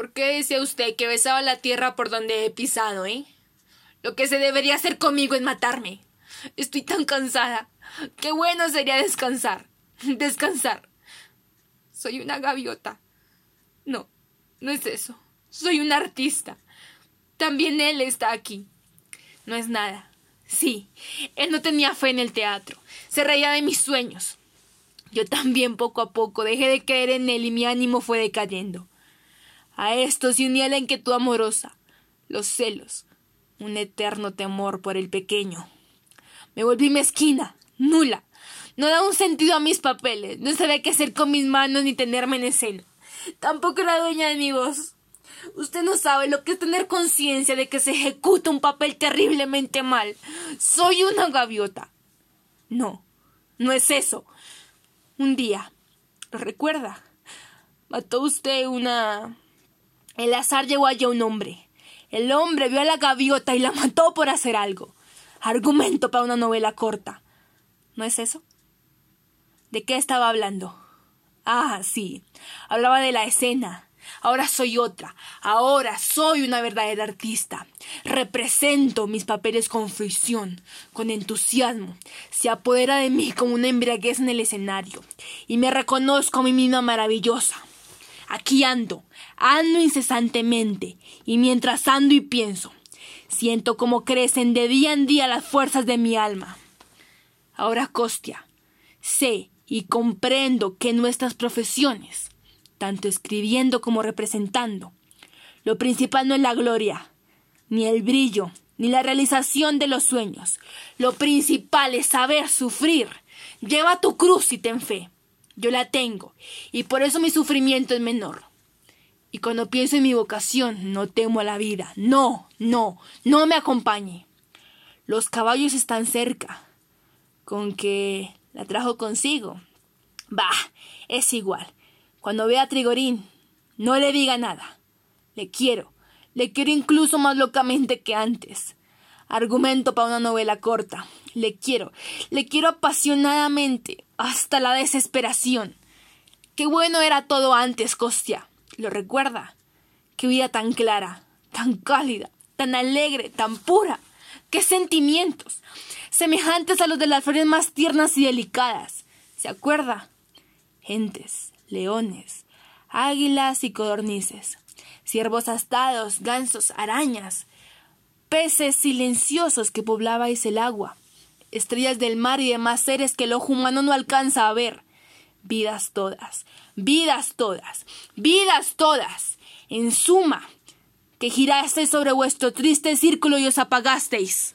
¿Por qué decía usted que besaba la tierra por donde he pisado, eh? Lo que se debería hacer conmigo es matarme. Estoy tan cansada. Qué bueno sería descansar. Descansar. Soy una gaviota. No, no es eso. Soy un artista. También él está aquí. No es nada. Sí, él no tenía fe en el teatro. Se reía de mis sueños. Yo también poco a poco dejé de creer en él y mi ánimo fue decayendo. A esto se unía la inquietud amorosa, los celos, un eterno temor por el pequeño. Me volví mezquina, nula. No daba un sentido a mis papeles, no sabía qué hacer con mis manos ni tenerme en escena. Tampoco era dueña de mi voz. Usted no sabe lo que es tener conciencia de que se ejecuta un papel terriblemente mal. Soy una gaviota. No, no es eso. Un día, ¿lo recuerda? Mató usted una... El azar llegó allá un hombre. El hombre vio a la gaviota y la mató por hacer algo. Argumento para una novela corta. ¿No es eso? ¿De qué estaba hablando? Ah, sí. Hablaba de la escena. Ahora soy otra. Ahora soy una verdadera artista. Represento mis papeles con fruición, con entusiasmo. Se apodera de mí como una embriaguez en el escenario. Y me reconozco a mí misma maravillosa. Aquí ando, ando incesantemente. Y mientras ando y pienso, siento como crecen de día en día las fuerzas de mi alma. Ahora, Costia, sé y comprendo que nuestras profesiones tanto escribiendo como representando. Lo principal no es la gloria, ni el brillo, ni la realización de los sueños. Lo principal es saber sufrir. Lleva tu cruz y ten fe. Yo la tengo, y por eso mi sufrimiento es menor. Y cuando pienso en mi vocación, no temo a la vida. No, no, no me acompañe. Los caballos están cerca. Con que la trajo consigo. Bah, es igual. Cuando vea a Trigorín, no le diga nada. Le quiero, le quiero incluso más locamente que antes. Argumento para una novela corta. Le quiero, le quiero apasionadamente, hasta la desesperación. Qué bueno era todo antes, Costia. ¿Lo recuerda? Qué vida tan clara, tan cálida, tan alegre, tan pura. Qué sentimientos, semejantes a los de las flores más tiernas y delicadas. ¿Se acuerda? Gentes, leones, águilas y codornices, ciervos astados, gansos, arañas, peces silenciosos que poblabais el agua, estrellas del mar y demás seres que el ojo humano no alcanza a ver. Vidas todas, vidas todas, vidas todas. En suma, que girasteis sobre vuestro triste círculo y os apagasteis.